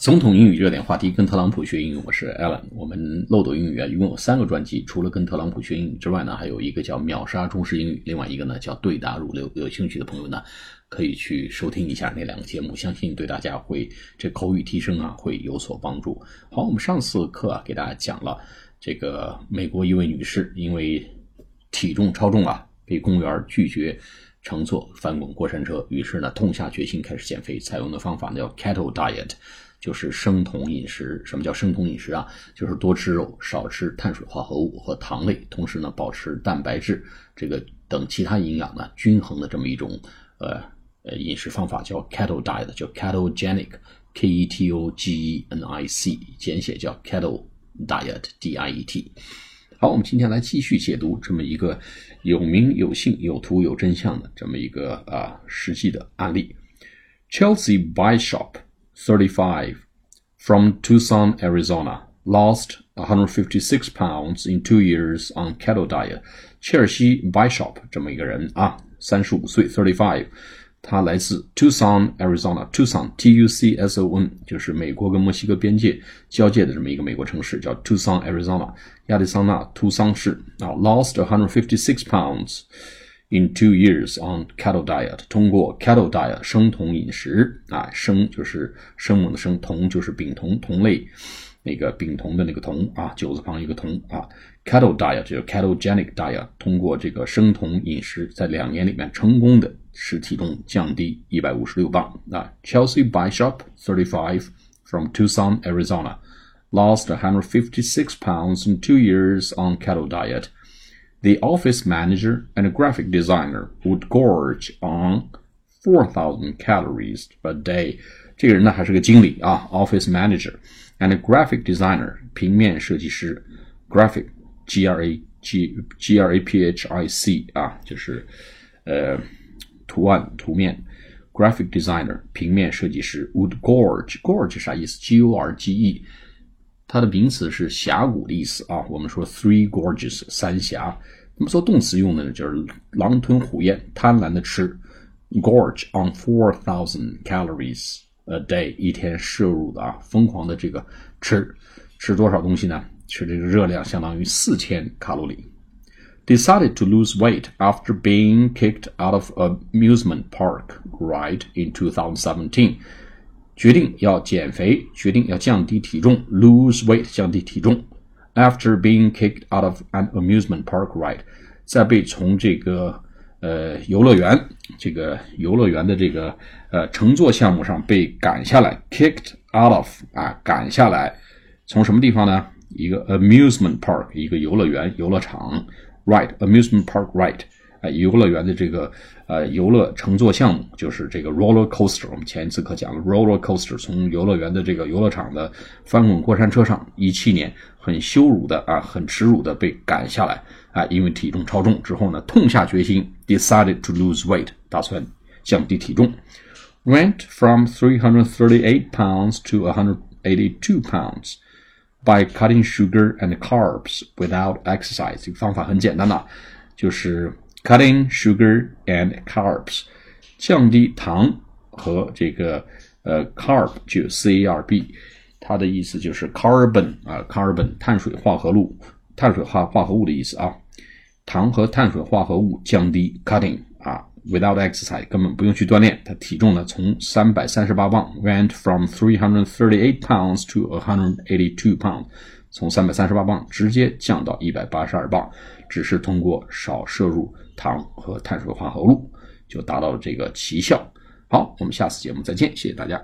总统英语热点话题，跟特朗普学英语，我是 Alan。我们漏斗英语啊，一共有三个专辑，除了跟特朗普学英语之外呢，还有一个叫秒杀中式英语，另外一个呢叫对答如流。有兴趣的朋友呢，可以去收听一下那两个节目，相信对大家会这口语提升啊会有所帮助。好，我们上次课啊给大家讲了这个美国一位女士因为体重超重啊，被公务员拒绝。乘坐翻滚过山车，于是呢，痛下决心开始减肥。采用的方法呢叫 cattle diet，就是生酮饮食。什么叫生酮饮食啊？就是多吃肉，少吃碳水化合物和糖类，同时呢，保持蛋白质这个等其他营养呢均衡的这么一种呃呃饮食方法，叫 cattle diet，叫 ketogenic，K E T O G E N I C，简写叫 cattle diet，D I E T。好，我们今天来继续解读这么一个有名有姓、有图有真相的这么一个啊实际的案例。Chelsea Bishop, 35, from Tucson, Arizona, lost 156 pounds in two years on keto diet. 切尔西 Bishop 这么一个人啊，三十五岁，thirty-five。他来自 Tucson, Arizona. Tucson, T-U-C-S-O-N，就是美国跟墨西哥边界交界的这么一个美国城市，叫 Tucson, Arizona，亚利桑那图桑市啊。Lost 156 pounds in two years on cattle diet，通过 cattle diet 生酮饮食啊，生就是生猛的生，酮就是丙酮酮类。那个丙酮的那个酮啊，九字旁一个酮啊，cattle diet 就是 ketogenic diet，通过这个生酮饮食，在两年里面成功的使体重降低一百五十六磅啊。Chelsea Bishop, thirty-five, from Tucson, Arizona, lost 156 pounds in two years on cattle diet. The office manager and graphic designer would gorge on 4,000 calories a day. 这个人呢还是个经理啊，office manager。and graphic designer 平面设计师，graphic G R A G G R A P H I C 啊，就是呃图案图面，graphic designer 平面设计师，would gorge gorge 啥意思？G O R G E， 它的名词是峡谷的意思啊。我们说 three gorges 三峡，那么做动词用的呢，就是狼吞虎咽，贪婪的吃，gorge on four thousand calories。a day 一天摄入的啊，疯狂的这个吃，吃多少东西呢？吃这个热量相当于四千卡路里。Decided to lose weight after being kicked out of amusement park ride in 2017，决定要减肥，决定要降低体重，lose weight 降低体重。After being kicked out of an amusement park ride，在被从这个呃，游乐园这个游乐园的这个呃乘坐项目上被赶下来，kicked out of 啊，赶下来，从什么地方呢？一个 amusement park，一个游乐园游乐场，right，amusement park right，啊，游乐园的这个呃游乐乘坐项目就是这个 roller coaster。我们前一次课讲了 roller coaster，从游乐园的这个游乐场的翻滚过山车上，一七年很羞辱的啊，很耻辱的被赶下来。啊，因为体重超重之后呢，痛下决心，decided to lose weight，打算降低体重，went from 338 pounds to 182 pounds by cutting sugar and carbs without exercise。这个方法很简单呐，就是 cutting sugar and carbs，降低糖和这个呃 carb 就 C A R B，它的意思就是 carbon 啊，carbon 碳水化合物。碳水化化合物的意思啊，糖和碳水化合物降低，cutting 啊，without exercise 根本不用去锻炼，他体重呢从三百三十八磅 went from three hundred thirty eight pounds to a hundred eighty two pounds，从三百三十八磅直接降到一百八十二磅，只是通过少摄入糖和碳水化合物就达到了这个奇效。好，我们下次节目再见，谢谢大家。